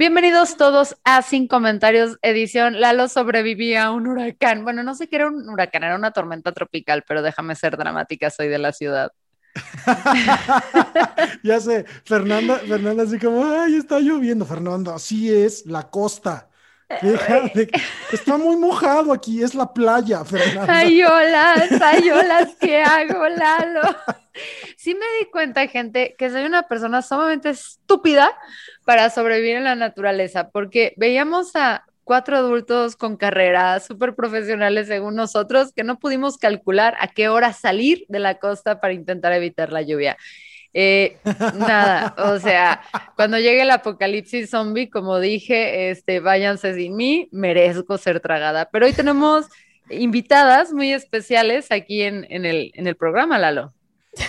Bienvenidos todos a Sin Comentarios, edición Lalo sobrevivía a un huracán. Bueno, no sé qué era un huracán, era una tormenta tropical, pero déjame ser dramática, soy de la ciudad. ya sé, Fernanda, Fernanda así como, ay, está lloviendo, Fernando, así es, la costa. está muy mojado aquí, es la playa, Fernanda. Ay, olas, ay, olas, ¿qué hago, Lalo? Sí me di cuenta, gente, que soy una persona sumamente estúpida para sobrevivir en la naturaleza, porque veíamos a cuatro adultos con carreras súper profesionales según nosotros, que no pudimos calcular a qué hora salir de la costa para intentar evitar la lluvia. Eh, nada, o sea, cuando llegue el apocalipsis zombie, como dije, este, váyanse sin mí, merezco ser tragada. Pero hoy tenemos invitadas muy especiales aquí en, el, en el programa, Lalo.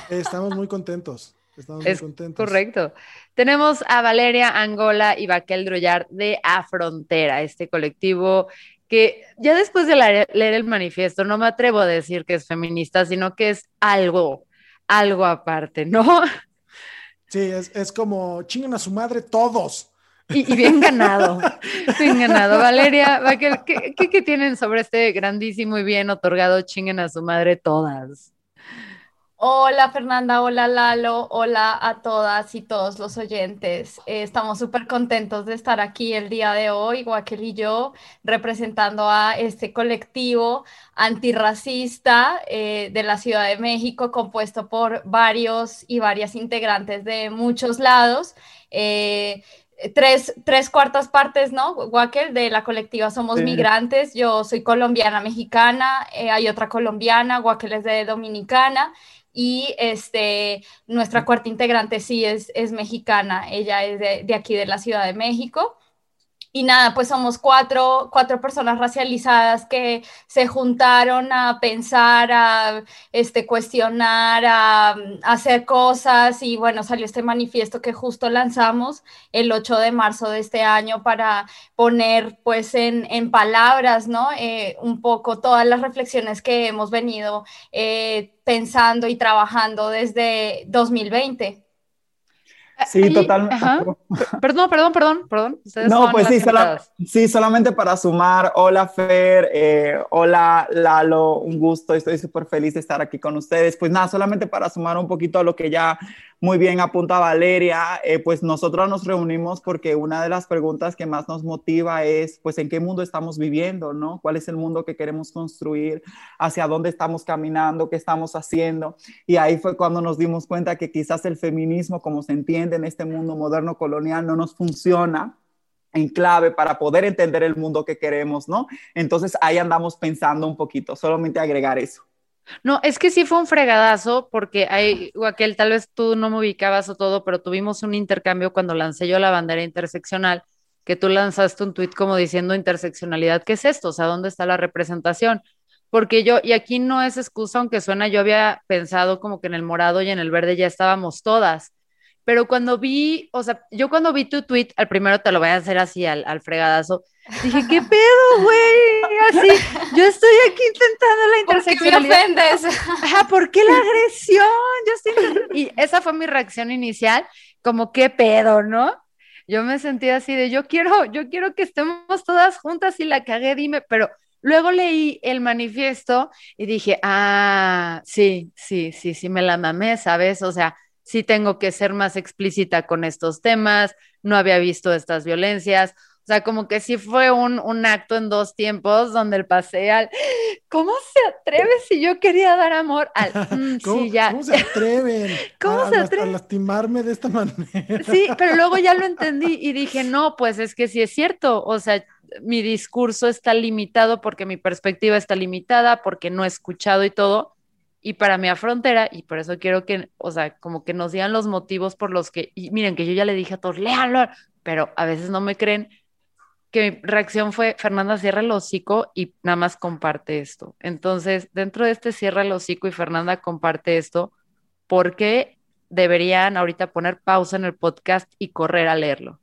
Estamos muy contentos. Estamos muy contentos. Correcto. Tenemos a Valeria Angola y Baquel Drollar de Afrontera, este colectivo que ya después de leer el manifiesto no me atrevo a decir que es feminista, sino que es algo, algo aparte, ¿no? Sí, es, como chinguen a su madre todos. Y, bien ganado, bien ganado. Valeria, Baquel, ¿qué, ¿qué, tienen sobre este grandísimo y bien otorgado chinguen a su madre todas? Hola Fernanda, hola Lalo, hola a todas y todos los oyentes. Eh, estamos súper contentos de estar aquí el día de hoy, Guaquel y yo, representando a este colectivo antirracista eh, de la Ciudad de México, compuesto por varios y varias integrantes de muchos lados. Eh, tres, tres, cuartas partes, ¿no? Guaquel, de la colectiva Somos Migrantes. Yo soy colombiana mexicana, hay otra colombiana, Guaquel es de Dominicana y este, nuestra cuarta integrante sí es, es mexicana, ella es de, de, aquí de la Ciudad de México. Y nada, pues somos cuatro, cuatro personas racializadas que se juntaron a pensar, a este, cuestionar, a, hacer cosas y bueno, salió este manifiesto que justo lanzamos el 8 de marzo de este año para poner pues en, en palabras, ¿no? Eh, un poco todas las reflexiones que hemos venido eh, pensando y trabajando desde 2020. Sí, totalmente. Perdón, perdón, perdón, perdón. no, pues sí, sí, solamente para sumar. Hola, Fer. Eh, hola, Lalo. Un gusto. Estoy súper feliz de estar aquí con ustedes. Pues nada, solamente para sumar un poquito a lo que ya muy bien apunta Valeria, eh, pues nosotros nos reunimos porque una de las preguntas que más nos motiva es, pues, ¿en qué mundo estamos viviendo, no? ¿Cuál es el mundo que queremos construir? ¿Hacia dónde estamos caminando? ¿Qué estamos haciendo? Y ahí fue cuando nos dimos cuenta que quizás el feminismo, como se entiende en este mundo moderno colonial, no nos funciona en clave para poder entender el mundo que queremos, ¿no? Entonces ahí andamos pensando un poquito, solamente agregar eso. No, es que sí fue un fregadazo, porque hay, Guaquel, tal vez tú no me ubicabas o todo, pero tuvimos un intercambio cuando lancé yo la bandera interseccional, que tú lanzaste un tuit como diciendo interseccionalidad, ¿qué es esto? O sea, ¿dónde está la representación? Porque yo, y aquí no es excusa, aunque suena, yo había pensado como que en el morado y en el verde ya estábamos todas, pero cuando vi, o sea, yo cuando vi tu tweet, al primero te lo voy a hacer así al, al fregadazo, dije, ¿qué pedo, güey? Así, yo estoy aquí intentando la interseccionalidad. ¿Por qué me ofendes? Ajá, ¿por qué la agresión? Yo Y esa fue mi reacción inicial, como, ¿qué pedo, no? Yo me sentí así de, yo quiero, yo quiero que estemos todas juntas y la cagué, dime, pero luego leí el manifiesto y dije, ah, sí, sí, sí, sí, me la mamé, ¿sabes? O sea, sí tengo que ser más explícita con estos temas, no había visto estas violencias, O sea, como que sí fue un, un acto en dos tiempos donde el pasé al, ¿cómo se atreve si yo quería dar amor? Al, mm, ¿Cómo, sí, ya. ¿Cómo se atreven ¿Cómo a, se a- a atreven? lastimarme de esta manera? Sí, pero luego ya lo entendí y dije, no, pues es que sí es cierto, o sea, mi discurso está limitado porque mi perspectiva está limitada, porque no he escuchado y todo, y para mi frontera, y por eso quiero que, o sea, como que nos digan los motivos por los que, y miren que yo ya le dije a todos, léanlo, pero a veces no me creen, que mi reacción fue, Fernanda, cierra el hocico y nada más comparte esto. Entonces, dentro de este cierra el hocico y Fernanda comparte esto, ¿por qué deberían ahorita poner pausa en el podcast y correr a leerlo?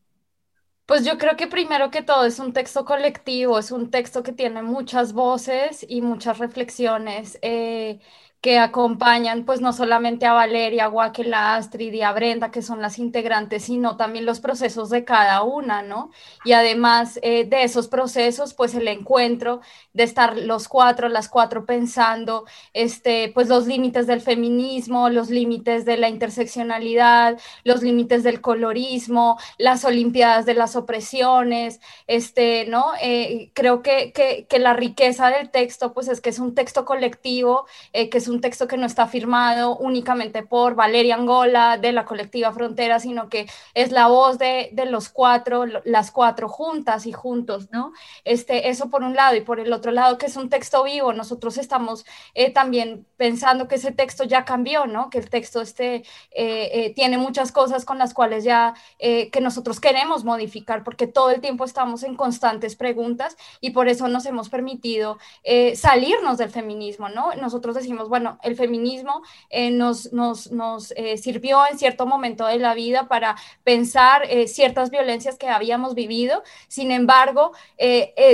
Pues yo creo que primero que todo es un texto colectivo, es un texto que tiene muchas voces y muchas reflexiones eh, que acompañan pues no solamente a Valeria, a Astrid y a Brenda, que son las integrantes, sino también los procesos de cada una, ¿no? Y además eh, de esos procesos, pues el encuentro de estar los cuatro, las cuatro pensando, este, pues los límites del feminismo, los límites de la interseccionalidad, los límites del colorismo, las olimpiadas de las opresiones, este, ¿no? Eh, creo que, que, que, la riqueza del texto, pues es que es un texto colectivo, eh, que es un texto que no está firmado únicamente por Valeria Angola de la colectiva Frontera, sino que es la voz de, de los cuatro, las cuatro juntas y juntos, ¿no? Este, eso por un lado y por el otro lado que es un texto vivo, nosotros estamos eh, también pensando que ese texto ya cambió, ¿no? Que el texto este, eh, tiene muchas cosas con las cuales ya, eh, que nosotros queremos modificar, porque todo el tiempo estamos en constantes preguntas y por eso nos hemos permitido eh, salirnos del feminismo, ¿no? Nosotros decimos, bueno, el feminismo eh, nos, nos, nos eh, sirvió en cierto momento de la vida para pensar eh, ciertas violencias que habíamos vivido, sin embargo,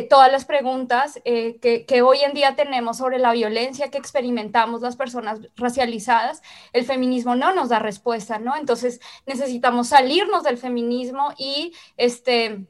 todas las preguntas que, que hoy en día tenemos sobre la violencia que experimentamos las personas racializadas, el feminismo no nos da respuesta, ¿no? Entonces necesitamos salirnos del feminismo y este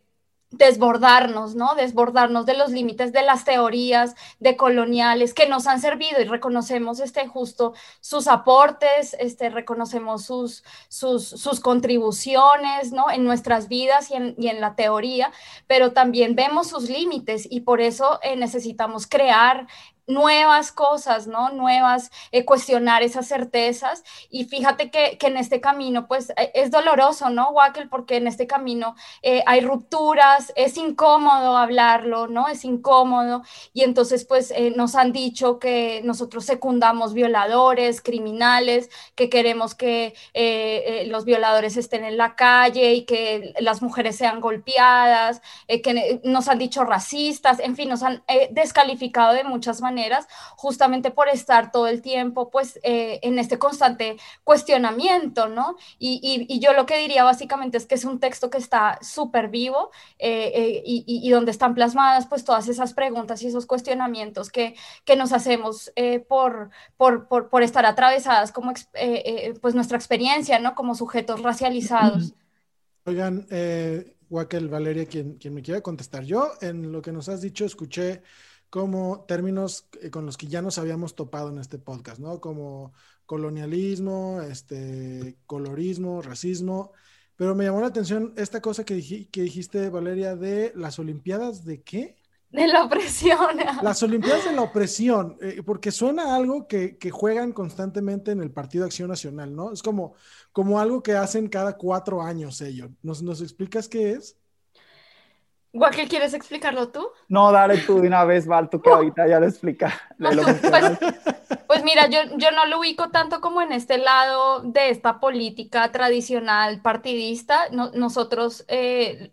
desbordarnos, ¿no? Desbordarnos de los límites de las teorías de coloniales que nos han servido y reconocemos este justo sus aportes, este reconocemos sus, sus, sus contribuciones, ¿no? En nuestras vidas y en, y en, la teoría, pero también vemos sus límites y por eso eh, necesitamos crear nuevas cosas, ¿no? Nuevas, eh, cuestionar esas certezas. Y fíjate que, que, en este camino, pues eh, es doloroso, ¿no, Wackel? Porque en este camino eh, hay rupturas, es incómodo hablarlo, ¿no? Es incómodo. Y entonces, pues eh, nos han dicho que nosotros secundamos violadores, criminales, que queremos que eh, los violadores estén en la calle y que las mujeres sean golpeadas, eh, que nos han dicho racistas, en fin, nos han eh, descalificado de muchas maneras maneras, justamente por estar todo el tiempo pues eh, en este constante cuestionamiento, ¿no? Y, y, y, yo lo que diría básicamente es que es un texto que está súper vivo eh, eh, y, y, donde están plasmadas pues todas esas preguntas y esos cuestionamientos que, que nos hacemos eh, por, por, por, por, estar atravesadas como eh, pues nuestra experiencia, ¿no? Como sujetos racializados. Oigan, eh, Wakel, Valeria, quien, quien me quiera contestar. Yo, en lo que nos has dicho, escuché como términos con los que ya nos habíamos topado en este podcast, ¿no? Como colonialismo, este, colorismo, racismo. Pero me llamó la atención esta cosa que, dij que dijiste, Valeria, de las Olimpiadas de qué? De la opresión. Las Olimpiadas de la opresión, eh, porque suena algo que, que, juegan constantemente en el Partido Acción Nacional, ¿no? Es como, como algo que hacen cada cuatro años ellos. ¿Nos, ¿Nos explicas qué es? ¿Quieres explicarlo tú? No, dale tú de una vez, Val, tú que ahorita ya lo explica. Pues, pues, mira, yo, yo no lo ubico tanto como en este lado de esta política tradicional partidista. No, nosotros eh,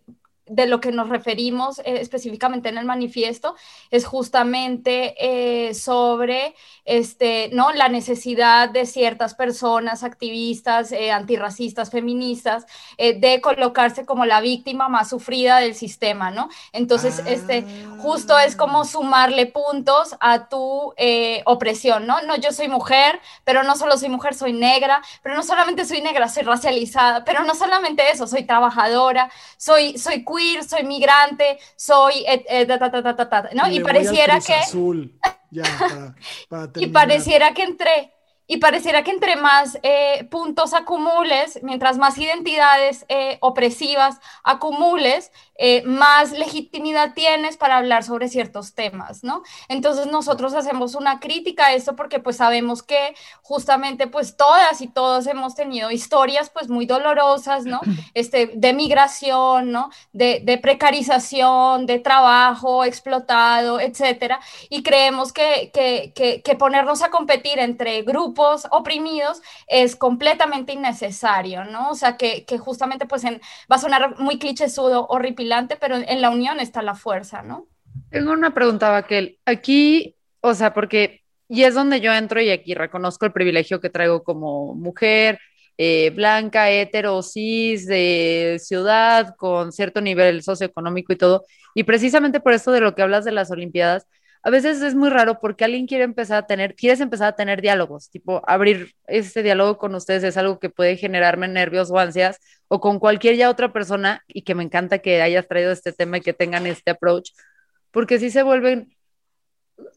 de lo que nos referimos eh, específicamente en el manifiesto es justamente eh, sobre este, ¿no? la necesidad de ciertas personas, activistas, eh, antirracistas, feministas, de colocarse como la víctima más sufrida del sistema, ¿no? Entonces, ah. este, justo es como sumarle puntos a tu opresión, ¿no? No, yo soy mujer, pero no solo soy mujer, soy negra, pero no solamente soy negra, soy racializada, pero no solamente eso, soy trabajadora, soy, soy queer, soy migrante, soy eh, eh, ta, ta, ta, ta, ¿no? Y, y pareciera que azul, ya, para, para y pareciera que entre y pareciera que entre más eh, puntos acumules, mientras más identidades eh, opresivas acumules, eh, más legitimidad tienes para hablar sobre ciertos temas, ¿no? Entonces nosotros hacemos una crítica a esto porque pues sabemos que justamente pues todas y todos hemos tenido historias pues muy dolorosas, ¿no? Este, de migración, ¿no? De, de precarización, de trabajo explotado, etcétera, y creemos que, que, que, que ponernos a competir entre grupos oprimidos es completamente innecesario, ¿no? O sea, que, que justamente pues en, va a sonar muy clichésudo, horripilante, pero en la unión está la fuerza, ¿no? Tengo una pregunta, Vaquel. Aquí, o sea, porque, y es donde yo entro y aquí reconozco el privilegio que traigo como mujer, eh, blanca, hetero, cis, de ciudad, con cierto nivel socioeconómico y todo. Y precisamente por esto de lo que hablas de las Olimpiadas, a veces es muy raro porque alguien quiere empezar a tener, quieres empezar a tener diálogos, tipo abrir este diálogo con ustedes es algo que puede generarme nervios o ansias o con cualquier ya otra persona y que me encanta que hayas traído este tema y que tengan este approach, porque si se vuelven,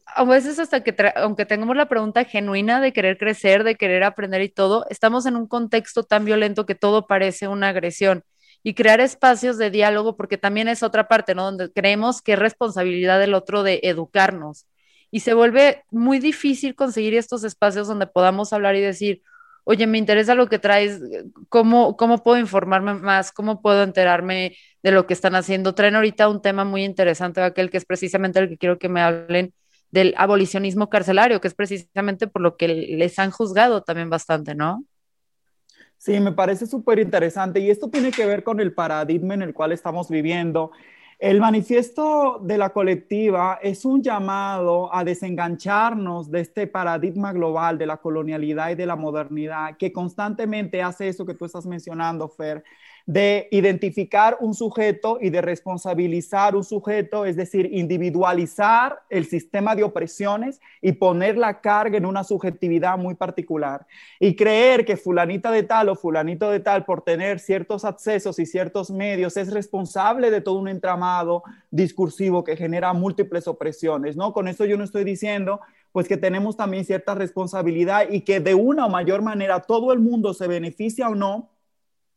a veces hasta que, aunque tengamos la pregunta genuina de querer crecer, de querer aprender y todo, estamos en un contexto tan violento que todo parece una agresión y crear espacios de diálogo, porque también es otra parte, ¿no? Donde creemos que es responsabilidad del otro de educarnos. Y se vuelve muy difícil conseguir estos espacios donde podamos hablar y decir, oye, me interesa lo que traes, ¿cómo, cómo puedo informarme más? ¿Cómo puedo enterarme de lo que están haciendo? Traen ahorita un tema muy interesante, aquel que es precisamente el que quiero que me hablen del abolicionismo carcelario, que es precisamente por lo que les han juzgado también bastante, ¿no? Sí, me parece súper interesante y esto tiene que ver con el paradigma en el cual estamos viviendo. El manifiesto de la colectiva es un llamado a desengancharnos de este paradigma global de la colonialidad y de la modernidad que constantemente hace eso que tú estás mencionando, Fer, de identificar un sujeto y de responsabilizar un sujeto, es decir, individualizar el sistema de opresiones y poner la carga en una subjetividad muy particular. Y creer que fulanita de tal o fulanito de tal por tener ciertos accesos y ciertos medios es responsable de todo un entramado discursivo que genera múltiples opresiones, ¿no? Con esto yo no estoy diciendo pues que tenemos también cierta responsabilidad y que de una o mayor manera todo el mundo se beneficia o no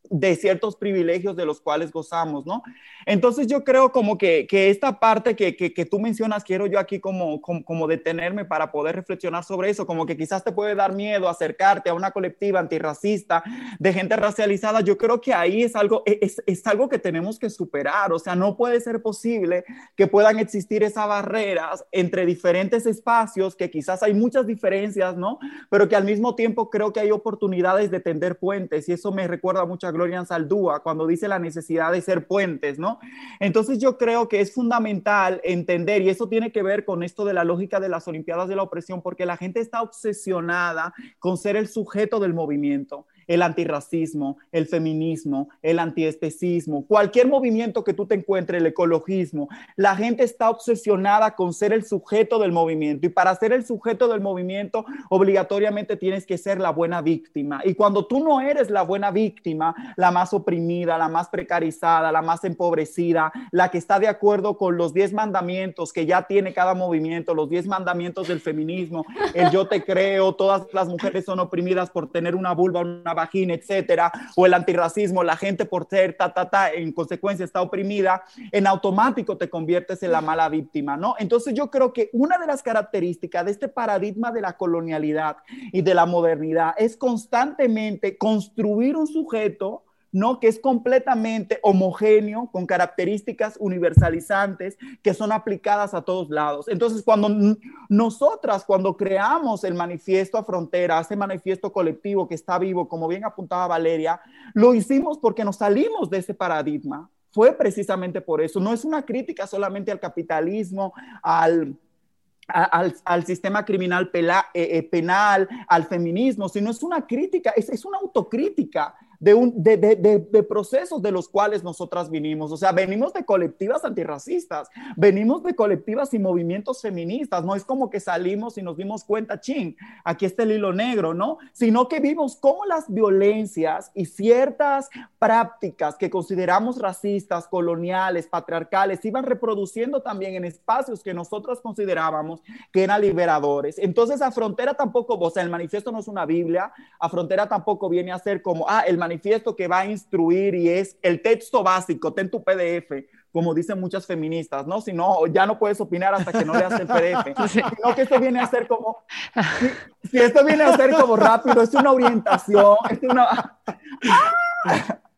de ciertos privilegios de los cuales gozamos, ¿no? Entonces yo creo como que, esta parte que, que, tú mencionas, quiero yo aquí como, como, detenerme para poder reflexionar sobre eso, como que quizás te puede dar miedo acercarte a una colectiva antirracista de gente racializada, yo creo que ahí es algo, e, es, es algo que tenemos que superar, o sea, no puede ser posible que puedan existir esas barreras entre diferentes espacios, que quizás hay muchas diferencias, ¿no? Pero que al mismo tiempo creo que hay oportunidades de tender puentes y eso me recuerda mucho Gloria Saldúa cuando dice la necesidad de ser puentes, ¿no? Entonces yo creo que es fundamental entender, y eso tiene que ver con esto de la lógica de las Olimpiadas de la Opresión, porque la gente está obsesionada con ser el sujeto del movimiento el antirracismo, el feminismo, el antiespecismo, cualquier movimiento que tú te encuentres, el ecologismo. La gente está obsesionada con ser el sujeto del movimiento y para ser el sujeto del movimiento obligatoriamente tienes que ser la buena víctima. Y cuando tú no eres la buena víctima, la más oprimida, la más precarizada, la más empobrecida, la que está de acuerdo con los 10 mandamientos que ya tiene cada movimiento, los 10 mandamientos del feminismo, el yo te creo, todas las mujeres son oprimidas por tener una vulva, una vagina, etcétera, o el antirracismo, la gente por ser ta, ta, ta, en consecuencia está oprimida, en automático te conviertes en la mala víctima, ¿no? Entonces yo creo que una de las características de este paradigma de la colonialidad y de la modernidad es constantemente construir un sujeto ¿no? Que es completamente homogéneo, con características universalizantes que son aplicadas a todos lados. Entonces, cuando nosotras, cuando creamos el manifiesto a frontera, ese manifiesto colectivo que está vivo, como bien apuntaba Valeria, lo hicimos porque nos salimos de ese paradigma. Fue precisamente por eso. No es una crítica solamente al capitalismo, al al, sistema criminal eh, eh, penal, al feminismo, sino es una crítica, es, es, una autocrítica de, un, de, de, de, procesos de los cuales nosotras vinimos. O sea, venimos de colectivas antirracistas, venimos de colectivas y movimientos feministas. No es como que salimos y nos dimos cuenta, ching, aquí está el hilo negro, ¿no? Sino que vimos cómo las violencias y ciertas prácticas que consideramos racistas, coloniales, patriarcales, iban reproduciendo también en espacios que nosotros considerábamos que eran liberadores. Entonces, a frontera tampoco, o sea, el manifiesto no es una Biblia, a frontera tampoco viene a ser como, ah, el manifiesto que va a instruir y es el texto básico, ten tu PDF, como dicen muchas feministas, ¿no? Si no, ya no puedes opinar hasta que no leas el PDF, sino que esto viene a ser como, si, esto viene a ser como rápido, es una orientación, es una...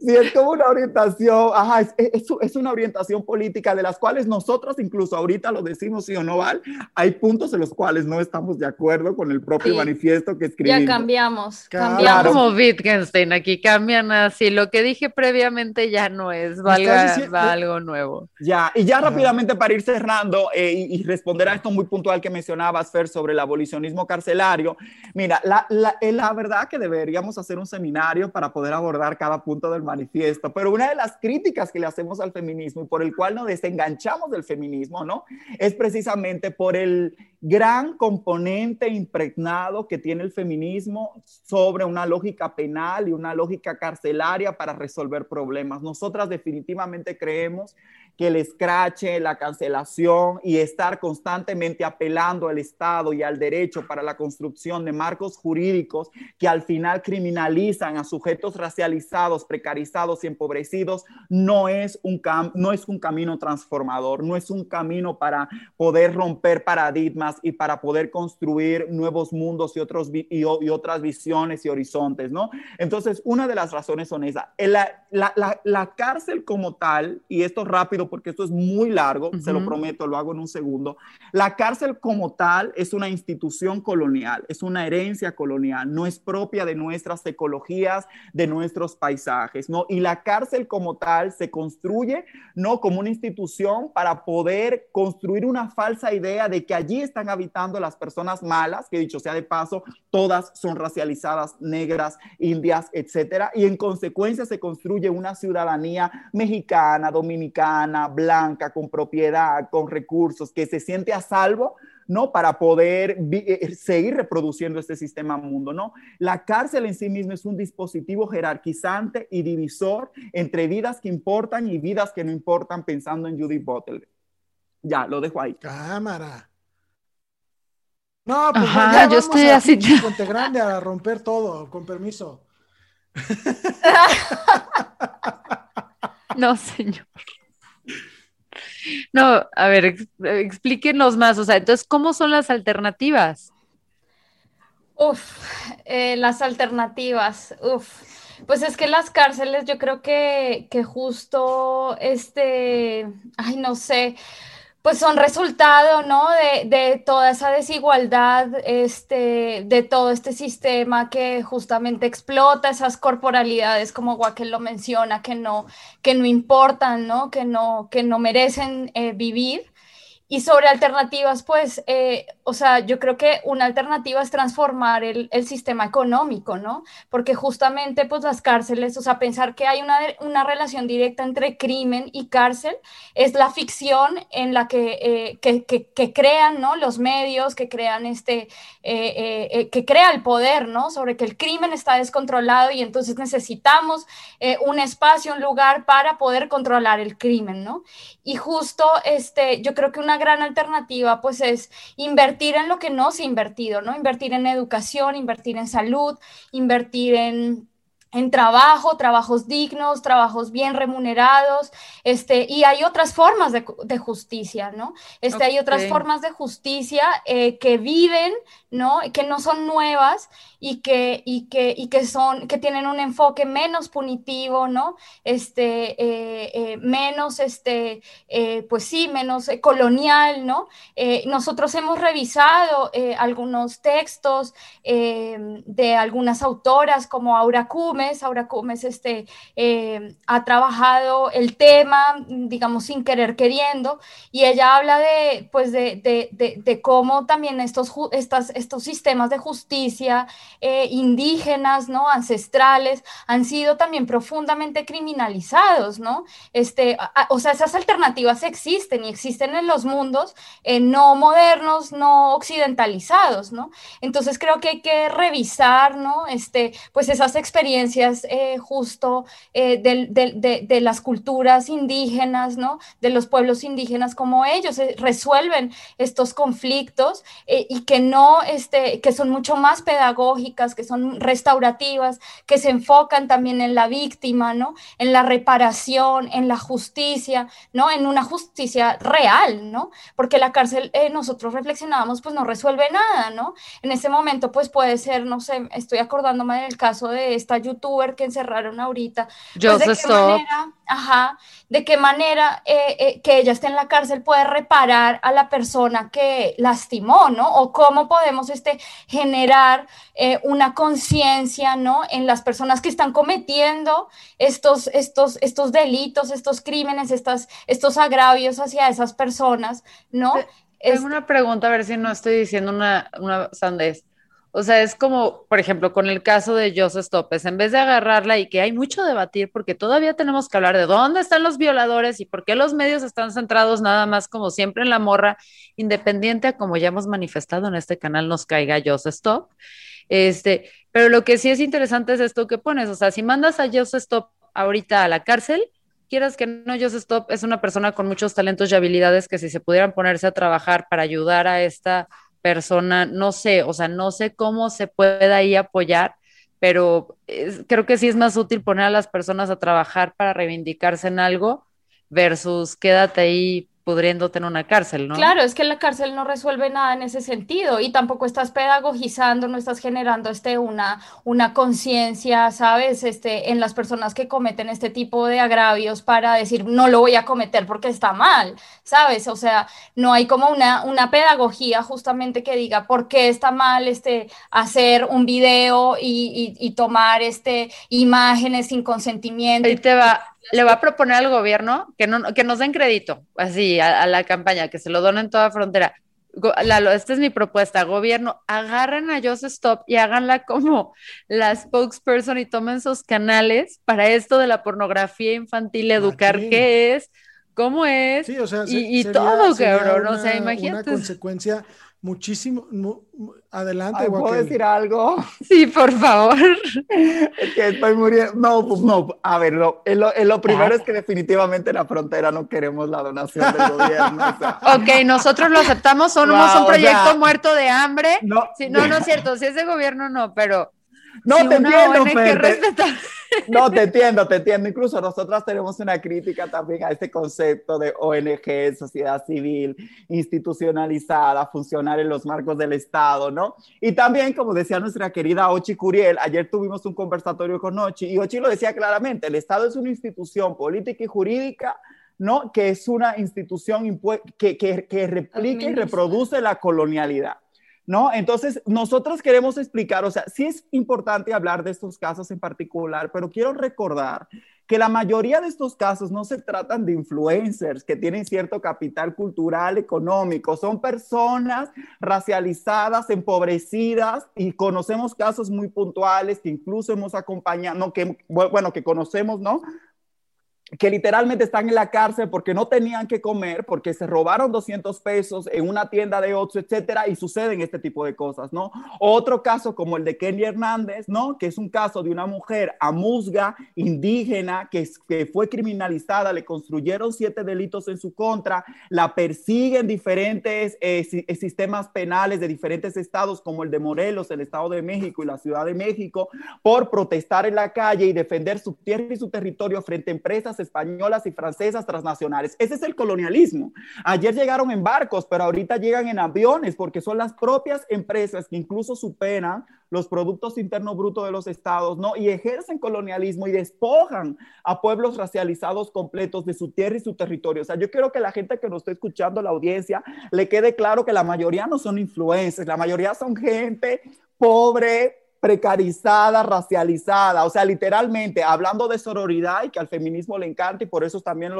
Sí, es como una orientación, ajá, es, es, es, una orientación política de las cuales nosotros incluso ahorita lo decimos sí o no, Val, hay puntos en los cuales no estamos de acuerdo con el propio manifiesto que escribimos. Ya cambiamos, cambiamos. Como Wittgenstein, aquí cambian así, lo que dije previamente ya no es, valga, va algo nuevo. Ya, y ya rápidamente para ir cerrando eh, y, y, responder a esto muy puntual que mencionabas, Fer, sobre el abolicionismo carcelario, mira, la, la, eh, la verdad que deberíamos hacer un seminario para poder abordar cada punto del manifiesto, pero una de las críticas que le hacemos al feminismo y por el cual nos desenganchamos del feminismo, ¿no? Es precisamente por el gran componente impregnado que tiene el feminismo sobre una lógica penal y una lógica carcelaria para resolver problemas. Nosotras definitivamente creemos que el escrache, la cancelación y estar constantemente apelando al Estado y al derecho para la construcción de marcos jurídicos que al final criminalizan a sujetos racializados, precarizados y empobrecidos, no es un, no es un camino transformador, no es un camino para poder romper paradigmas y para poder construir nuevos mundos y, otros, y, otras visiones y horizontes, ¿no? Entonces, una de las razones son esas. La, la, la cárcel como tal, y esto rápido, porque esto es muy largo, se lo prometo, lo hago en un segundo. La cárcel como tal es una institución colonial, es una herencia colonial, no es propia de nuestras ecologías, de nuestros paisajes, ¿no? Y la cárcel como tal se construye, ¿no? Como una institución para poder construir una falsa idea de que allí están habitando las personas malas, que dicho sea de paso, todas son racializadas, negras, indias, etcétera, y en consecuencia se construye una ciudadanía mexicana, dominicana, blanca, con propiedad, con recursos, que se siente a salvo, ¿no? Para poder eh, eh, seguir reproduciendo este sistema mundo, ¿no? La cárcel en sí misma es un dispositivo jerarquizante y divisor entre vidas que importan y vidas que no importan, pensando en Judith Butler. Ya, lo dejo ahí. Cámara. No, pues ya yo estoy a así. Puente Grande a romper todo, con permiso. no, señor. No, a ver, explíquenos más, o sea, entonces, ¿cómo son las alternativas? Uf, eh, las alternativas, uf. Pues es que las cárceles yo creo que, que justo este, ay, no sé, pues son resultado, ¿no? De, toda esa desigualdad, este, de todo este sistema que justamente explota esas corporalidades, como Guaquel lo menciona, que no, que no importan, ¿no? Que no, que no merecen eh, vivir. Y sobre alternativas, pues, eh, o sea, yo creo que una alternativa es transformar el, el, sistema económico, ¿no? Porque justamente, pues, las cárceles, o sea, pensar que hay una, una relación directa entre crimen y cárcel es la ficción en la que, eh, que, que, crean, ¿no? Los medios, que crean este, eh, que crea el poder, ¿no? Sobre que el crimen está descontrolado y entonces necesitamos un espacio, un lugar para poder controlar el crimen, ¿no? Y justo, este, yo creo que una gran alternativa pues es invertir en lo que no se ha invertido, ¿no? Invertir en educación, invertir en salud, invertir en en trabajo, trabajos dignos, trabajos bien remunerados, este, y hay otras formas de, de justicia, ¿no? Este, Hay otras formas de justicia eh, que viven, ¿no? Que no son nuevas y que, y que, y que, son, que tienen un enfoque menos punitivo, ¿no? Este, eh, eh, menos, este, pues sí, menos colonial, ¿no? nosotros hemos revisado algunos textos de algunas autoras como Aura Cumes. Saura Cumes este, eh, ha trabajado el tema, digamos, sin querer queriendo, y ella habla de, pues, de, de, de, cómo también estos, estas, estos sistemas de justicia eh, indígenas, ¿no? ancestrales, han sido también profundamente criminalizados, ¿no? Este, o sea, esas alternativas existen y existen en los mundos eh, no modernos, no occidentalizados, ¿no? Entonces creo que hay que revisar, ¿no? Este, pues esas experiencias eh, justo de, las culturas indígenas, ¿no? De los pueblos indígenas, como ellos resuelven estos conflictos y que no, este, que son mucho más pedagógicas, que son restaurativas, que se enfocan también en la víctima, ¿no? En la reparación, en la justicia, ¿no? En una justicia real, ¿no? Porque la cárcel, eh, nosotros reflexionábamos, pues no resuelve nada, ¿no? En ese momento, pues puede ser, no sé, estoy acordándome del caso de esta youtuber que encerraron ahorita. Yo pues, ¿de qué manera, ajá, de qué manera eh, eh, que ella esté en la cárcel puede reparar a la persona que lastimó, ¿no? O cómo podemos este, generar una conciencia, ¿no? En las personas que están cometiendo estos, estos, estos delitos, estos crímenes, estas, estos agravios hacia esas personas, ¿no? Es una pregunta, a ver si no estoy diciendo una, una sandez. O sea, es como, por ejemplo, con el caso de Joseph Topes, en vez de agarrarla y que hay mucho debatir, porque todavía tenemos que hablar de dónde están los violadores y por qué los medios están centrados nada más como siempre en la morra, independiente a como ya hemos manifestado en este canal, nos caiga Joseph Stop. Este, pero lo que sí es interesante es esto que pones, o sea, si mandas a Joseph Stop ahorita a la cárcel, quieras que no, Joseph Stop es una persona con muchos talentos y habilidades que si se pudieran ponerse a trabajar para ayudar a esta persona, no sé, o sea, no sé cómo se puede ahí apoyar, pero creo que sí es más útil poner a las personas a trabajar para reivindicarse en algo versus quédate ahí pudriéndote en una cárcel, ¿no? Claro, es que la cárcel no resuelve nada en ese sentido y tampoco estás pedagogizando, no estás generando este, una, una conciencia, ¿sabes? Este, en las personas que cometen este tipo de agravios para decir, no lo voy a cometer porque está mal, ¿sabes? O sea, no hay como una, una pedagogía justamente que diga por qué está mal este, hacer un video y, y, y tomar este, imágenes sin consentimiento. Ahí te va, le va a proponer al gobierno que, no, que nos den crédito, así, a, la campaña, que se lo donen toda frontera. Lalo, esta es mi propuesta, gobierno, agarren a Joseph Stop y háganla como la spokesperson y tomen sus canales para esto de la pornografía infantil, educar qué es, cómo es y, todo, cabrón. o sea, imagínate. Una consecuencia muchísimo. adelante, ¿Puedo decir algo? Sí, por favor. Es que estoy muriendo. No, pues no. A ver, lo, lo, primero es que definitivamente en la frontera no queremos la donación del gobierno. ok, nosotros lo aceptamos, somos un proyecto muerto de hambre. No, no, no es cierto. Si es de gobierno, no, pero no te entiendo, No, te entiendo, te entiendo. Incluso nosotros tenemos una crítica también a este concepto de ONG, sociedad civil, institucionalizada, funcionar en los marcos del Estado, ¿no? Y también, como decía nuestra querida Ochi Curiel, ayer tuvimos un conversatorio con Ochi y Ochi lo decía claramente, el Estado es una institución política y jurídica ¿no? que es una institución que, que, que replica y reproduce la colonialidad. ¿No? Entonces, nosotros queremos explicar, o sea, sí es importante hablar de estos casos en particular, pero quiero recordar que la mayoría de estos casos no se tratan de influencers que tienen cierto capital cultural, económico, son personas racializadas, empobrecidas y conocemos casos muy puntuales que incluso hemos acompañado, no, que, bueno, que conocemos, ¿no? Que literalmente están en la cárcel porque no tenían que comer, porque se robaron 200 pesos en una tienda de Oxxo, etcétera, y suceden este tipo de cosas, ¿no? Otro caso como el de Kenny Hernández, ¿no? Que es un caso de una mujer amusga, indígena, que, que fue criminalizada, le construyeron siete delitos en su contra, la persiguen diferentes eh, eh, sistemas penales de diferentes estados, como el de Morelos, el Estado de México y la Ciudad de México, por protestar en la calle y defender su tierra y su territorio frente a empresas españolas y francesas transnacionales. Ese es el colonialismo. Ayer llegaron en barcos, pero ahorita llegan en aviones porque son las propias empresas que incluso superan los productos internos brutos de los estados, ¿no? Y ejercen colonialismo y despojan a pueblos racializados completos de su tierra y su territorio. O sea, yo quiero que la gente que nos está escuchando, la audiencia, le quede claro que la mayoría no son influencers, la mayoría son gente pobre, precarizada, racializada, o sea, literalmente hablando de sororidad y que al feminismo le encanta y por eso también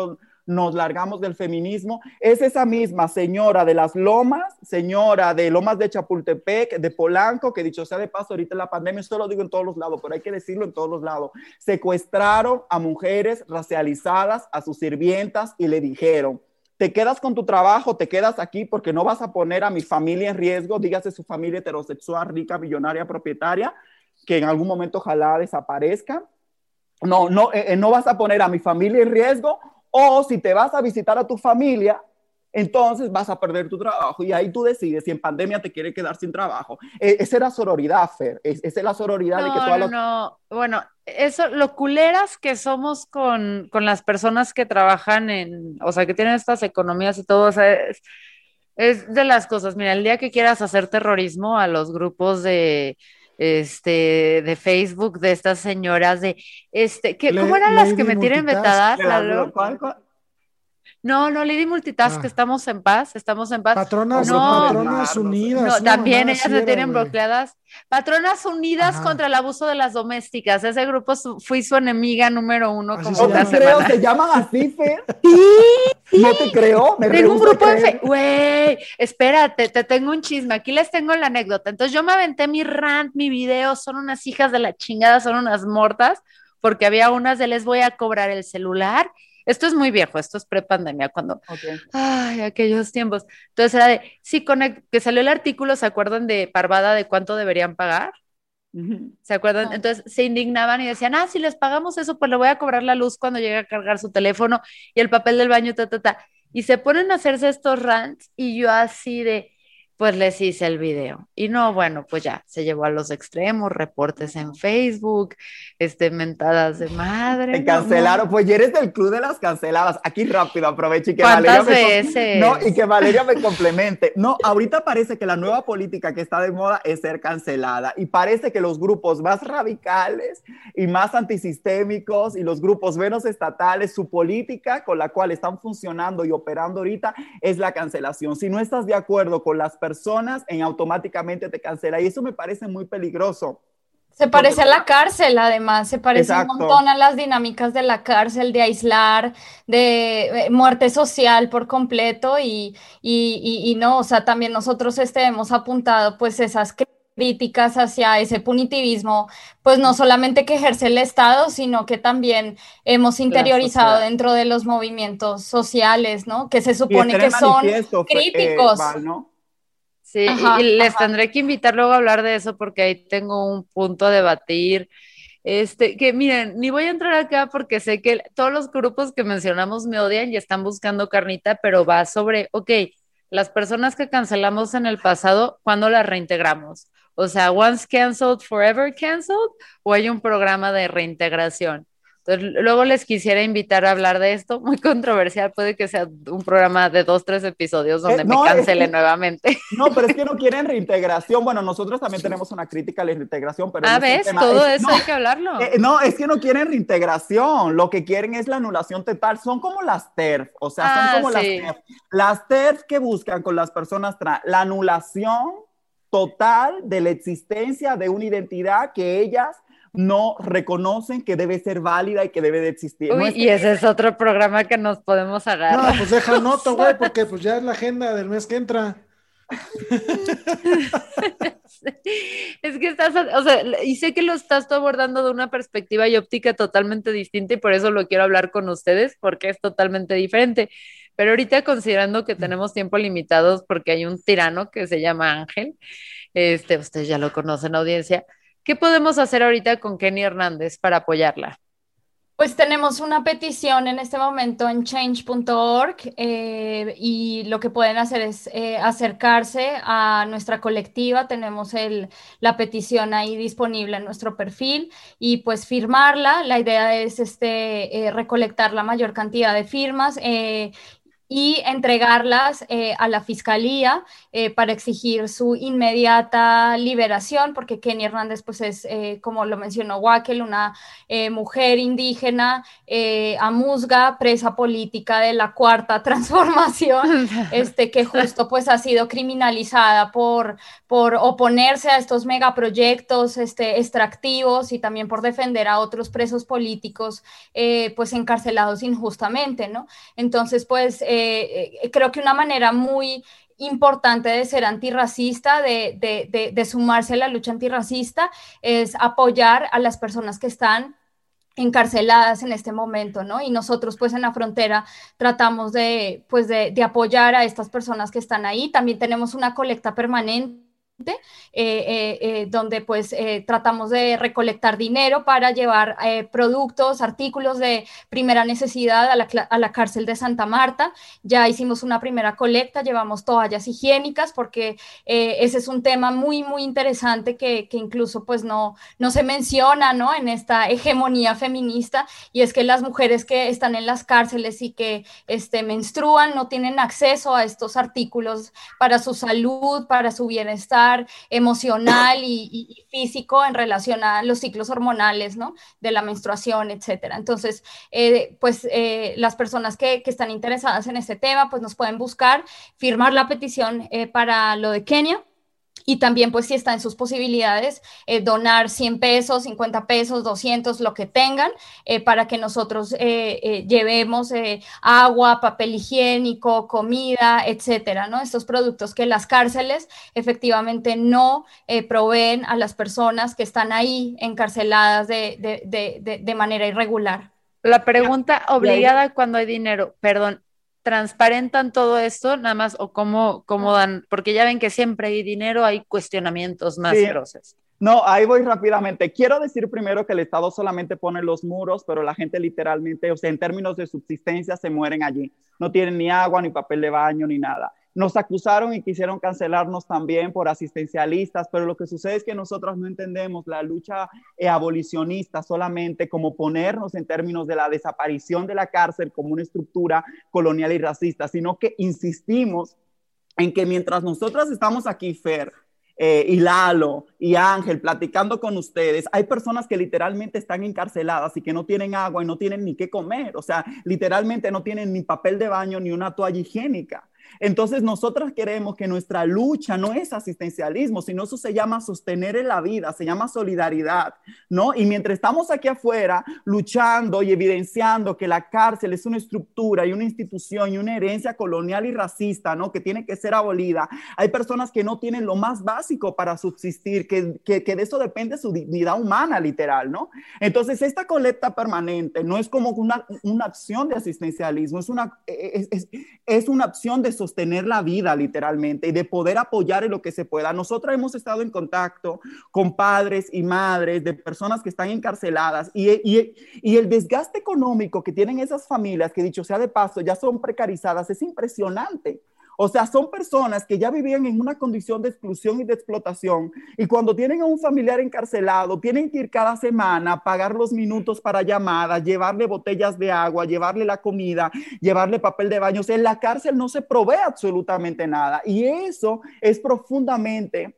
nos largamos del feminismo, es esa misma señora de las Lomas, señora de Lomas de Chapultepec, de Polanco, que dicho sea de paso, ahorita en la pandemia, esto lo digo en todos los lados, pero hay que decirlo en todos los lados, secuestraron a mujeres racializadas, a sus sirvientas y le dijeron, te quedas con tu trabajo, te quedas aquí porque no vas a poner a mi familia en riesgo, dígase su familia heterosexual, rica, millonaria, propietaria, que en algún momento ojalá desaparezca. No, no, eh, eh, no vas a poner a mi familia en riesgo o si te vas a visitar a tu familia, entonces vas a perder tu trabajo y ahí tú decides si en pandemia te quiere quedar sin trabajo. E, esa era sororidad, Fer. esa es la sororidad no, de que todas no, no, bueno, eso, lo culeras que somos con, con, las personas que trabajan en, o sea, que tienen estas economías y todo, o sea, es, es de las cosas. Mira, el día que quieras hacer terrorismo a los grupos de este de Facebook de estas señoras de este que cómo eran las que me tienen vetadas ¿Cuál, cuál? No, no, Lady Multitask, que ah. estamos en paz, estamos en paz. Patronas, patronas unidas. No, también ellas se tienen bloqueadas. Patronas unidas contra el abuso de las domésticas. Ese grupo fui su enemiga número uno. Como no te creo, te llaman así, Fer. Sí, No te creo, me Tengo un grupo en Güey, espérate, te tengo un chisme. Aquí les tengo la anécdota. Entonces yo me aventé mi rant, mi video, son unas hijas de la chingada, son unas mortas, porque había unas de les voy a cobrar el celular esto es muy viejo, esto es pre-pandemia, cuando, ay, aquellos tiempos. Entonces era de, sí, con que salió el artículo, ¿se acuerdan de Parvada de cuánto deberían pagar? ¿Se acuerdan? Ah. Entonces se indignaban y decían, ah, si les pagamos eso, pues le voy a cobrar la luz cuando llegue a cargar su teléfono y el papel del baño, ta, ta, ta. Y se ponen a hacerse estos rants y yo así de, pues les hice el video. Y no, bueno, pues ya, se llevó a los extremos, reportes en Facebook, este, mentadas de madre. Te cancelaron, pues ya eres del club de las canceladas. Aquí rápido, aproveche y que Valeria me, no, y que Valeria me complemente. No, ahorita parece que la nueva política que está de moda es ser cancelada y parece que los grupos más radicales y más antisistémicos y los grupos menos estatales, su política con la cual están funcionando y operando ahorita es la cancelación. Si no estás de acuerdo con las personas en automáticamente te cancela. Y eso me parece muy peligroso. Se parece a la cárcel, además, se parece un montón a las dinámicas de la cárcel, de aislar, de eh, muerte social por completo y, y, no, o sea, también nosotros este, hemos apuntado pues esas críticas hacia ese punitivismo, pues no solamente que ejerce el Estado, sino que también hemos interiorizado dentro de los movimientos sociales, ¿no? Que se supone que son eh, críticos. Sí, y, les tendré que invitar luego a hablar de eso porque ahí tengo un punto a debatir. Este, que miren, ni voy a entrar acá porque sé que todos los grupos que mencionamos me odian y están buscando carnita, pero va sobre, ok, las personas que cancelamos en el pasado, ¿cuándo las reintegramos? O sea, once canceled, forever canceled, o hay un programa de reintegración. Entonces, luego les quisiera invitar a hablar de esto, muy controversial, puede que sea un programa de dos, tres episodios eh, donde me cancele nuevamente. No, pero es que no quieren reintegración. Bueno, nosotros también tenemos una crítica a la reintegración, pero... Ah, ves, todo eso hay que hablarlo. Eh, no, es que no quieren reintegración, lo que quieren es la anulación total. Son como las TERF, o sea, son ah, como las TERF. Las TERF que buscan con las personas trans, la anulación total de la existencia de una identidad que ellas no reconocen que debe ser válida y que debe de existir. Uy, y ese es otro programa que nos podemos agarrar. No, pues deja noto, güey, porque pues ya es la agenda del mes que entra. es que estás, o sea, y sé que lo estás abordando de una perspectiva y óptica totalmente distinta y por eso lo quiero hablar con ustedes porque es totalmente diferente. Pero ahorita considerando que tenemos tiempo limitados porque hay un tirano que se llama Ángel, este, ustedes ya lo conocen, audiencia, ¿Qué podemos hacer ahorita con Kenny Hernández para apoyarla? Pues tenemos una petición en este momento en change.org eh, y lo que pueden hacer es eh, acercarse a nuestra colectiva. Tenemos la petición ahí disponible en nuestro perfil y pues firmarla. La idea es este, eh, recolectar la mayor cantidad de firmas y entregarlas eh, a la fiscalía eh, para exigir su inmediata liberación, porque Kenny Hernández, pues es, eh, como lo mencionó Wackel, una mujer indígena, amusga, presa política de la cuarta transformación, este, que justo pues ha sido criminalizada por, por oponerse a estos megaproyectos este, extractivos y también por defender a otros presos políticos, pues encarcelados injustamente, ¿no? Entonces, pues... Eh, creo que una manera muy importante de ser antirracista, de, sumarse a la lucha antirracista, es apoyar a las personas que están encarceladas en este momento, ¿no? Y nosotros pues en la frontera tratamos de, pues de, apoyar a estas personas que están ahí. También tenemos una colecta permanente eh, eh, eh, donde pues tratamos de recolectar dinero para llevar productos, artículos de primera necesidad a la, cárcel de Santa Marta. Ya hicimos una primera colecta, llevamos toallas higiénicas porque ese es un tema muy, muy interesante que, que, incluso pues no, no se menciona ¿no? en esta hegemonía feminista y es que las mujeres que están en las cárceles y que este, menstruan no tienen acceso a estos artículos para su salud, para su bienestar emocional y, físico en relación a los ciclos hormonales, ¿no? De la menstruación, etcétera. Entonces, eh, pues eh, las personas que, están interesadas en este tema, pues nos pueden buscar, firmar la petición eh, para lo de Kenia y también, pues, si está en sus posibilidades, eh, donar 100 pesos, 50 pesos, 200, lo que tengan, eh, para que nosotros eh, llevemos agua, papel higiénico, comida, etcétera, ¿no? Estos productos que las cárceles efectivamente no proveen a las personas que están ahí encarceladas de, de manera irregular. La pregunta obligada cuando hay dinero, perdón, transparentan todo esto, nada más, o cómo, cómo dan, porque ya ven que siempre hay dinero, hay cuestionamientos más feroces. No, ahí voy rápidamente. Quiero decir primero que el Estado solamente pone los muros, pero la gente literalmente, o sea, en términos de subsistencia, se mueren allí. No tienen ni agua, ni papel de baño, ni nada. Nos acusaron y quisieron cancelarnos también por asistencialistas, pero lo que sucede es que nosotros no entendemos la lucha eh, abolicionista solamente como ponernos en términos de la desaparición de la cárcel como una estructura colonial y racista, sino que insistimos en que mientras nosotros estamos aquí, Fer, eh, y Lalo y Ángel platicando con ustedes, hay personas que literalmente están encarceladas y que no tienen agua y no tienen ni qué comer, o sea, literalmente no tienen ni papel de baño ni una toalla higiénica. Entonces nosotras queremos que nuestra lucha no es asistencialismo, sino eso se llama sostener en la vida, se llama solidaridad, ¿no? Y mientras estamos aquí afuera luchando y evidenciando que la cárcel es una estructura y una institución y una herencia colonial y racista, ¿no? Que tiene que ser abolida, hay personas que no tienen lo más básico para subsistir, que, que, de eso depende su dignidad humana, literal, ¿no? Entonces esta colecta permanente no es como una, una acción de asistencialismo, es una, es, es, es una opción de sostener la vida literalmente y de poder apoyar en lo que se pueda. Nosotros hemos estado en contacto con padres y madres de personas que están encarceladas y, y, el desgaste económico que tienen esas familias, que dicho sea de paso, ya son precarizadas, es impresionante. O sea, son personas que ya vivían en una condición de exclusión y de explotación y cuando tienen a un familiar encarcelado, tienen que ir cada semana, pagar los minutos para llamadas, llevarle botellas de agua, llevarle la comida, llevarle papel de baño. O sea, en la cárcel no se provee absolutamente nada y eso es profundamente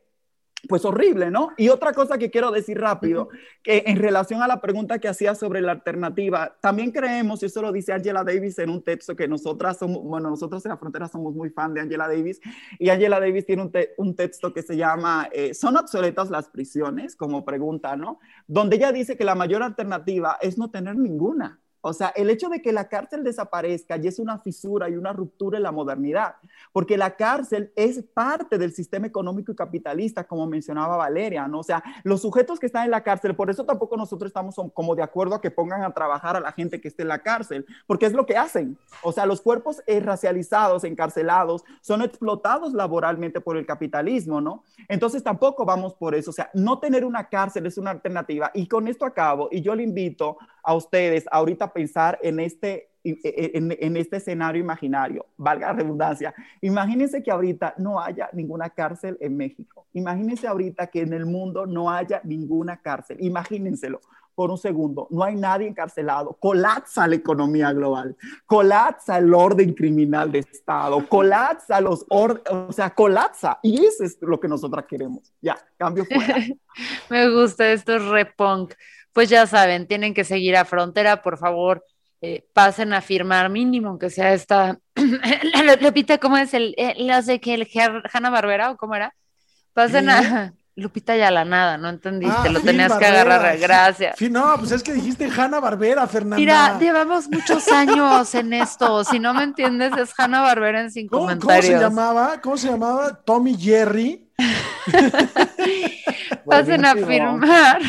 pues horrible, ¿no? Y otra cosa que quiero decir rápido, que en relación a la pregunta que hacía sobre la alternativa, también creemos, y eso lo dice Angela Davis en un texto que nosotras somos, bueno, nosotros en la frontera somos muy fan de Angela Davis, y Angela Davis tiene un, un texto que se llama eh, ¿Son obsoletas las prisiones? como pregunta, ¿no? Donde ella dice que la mayor alternativa es no tener ninguna. O sea, el hecho de que la cárcel desaparezca ya es una fisura y una ruptura en la modernidad, porque la cárcel es parte del sistema económico y capitalista, como mencionaba Valeria, ¿no? O sea, los sujetos que están en la cárcel, por eso tampoco nosotros estamos como de acuerdo a que pongan a trabajar a la gente que esté en la cárcel, porque es lo que hacen. O sea, los cuerpos racializados, encarcelados, son explotados laboralmente por el capitalismo, ¿no? Entonces tampoco vamos por eso. O sea, no tener una cárcel es una alternativa. Y con esto acabo, y yo le invito a ustedes ahorita pensar en este, e, e, en, este escenario imaginario, valga la redundancia. Imagínense que ahorita no haya ninguna cárcel en México. Imagínense ahorita que en el mundo no haya ninguna cárcel. Imagínenselo. por un segundo, no hay nadie encarcelado, colapsa la economía global, colapsa el orden criminal de Estado, colapsa los, o sea, colapsa. Y eso es lo que nosotras queremos. Ya, cambio fuera. Me gusta esto, es repunk. Pues ya saben, tienen que seguir a Frontera, por favor. Eh, pasen a firmar mínimo, aunque sea esta, Lupita, ¿cómo es el, no sé qué, el Hanna Barbera o cómo era? Pasen a, Lupita ya la nada, no entendiste, ah, lo tenías que agarrar, gracias. no, pues es que dijiste Hanna Barbera, Fernanda. Mira, llevamos muchos años en esto, si no me entiendes es Hanna Barbera en cinco comentarios. ¿Cómo se llamaba? ¿Cómo se llamaba? Tommy Jerry. Pasen a firmar,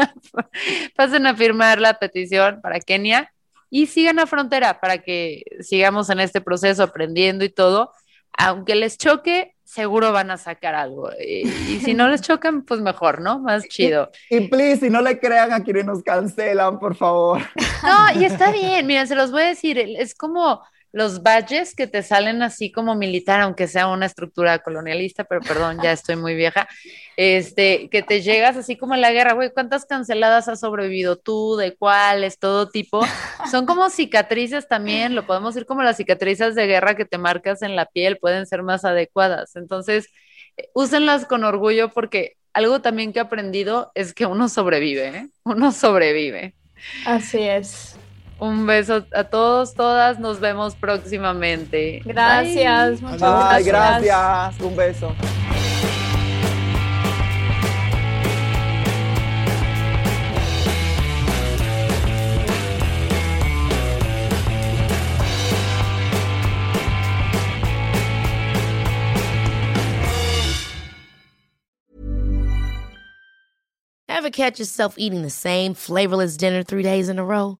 pasen a firmar la petición para Kenia y sigan a Frontera para que sigamos en este proceso aprendiendo y todo. Aunque les choque, seguro van a sacar algo. Y, si no les chocan, pues mejor, ¿no? Más chido. Y, please, si no le crean a quienes nos cancelan, por favor. No, y está bien, miren, se los voy a decir, es como los badges que te salen así como militar, aunque sea una estructura colonialista, pero perdón, ya estoy muy vieja, este, que te llegas así como en la guerra, güey, ¿cuántas canceladas has sobrevivido tú? ¿De cuáles? Todo tipo. Son como cicatrices también, lo podemos decir como las cicatrices de guerra que te marcas en la piel, pueden ser más adecuadas. Entonces, eh, úsenlas con orgullo porque algo también que he aprendido es que uno sobrevive, ¿eh? Uno sobrevive. Así es. Un beso a todos, todas. Nos vemos próximamente. Gracias. Muchas gracias. Un beso. Ever catch yourself eating the same flavorless dinner three days in a row?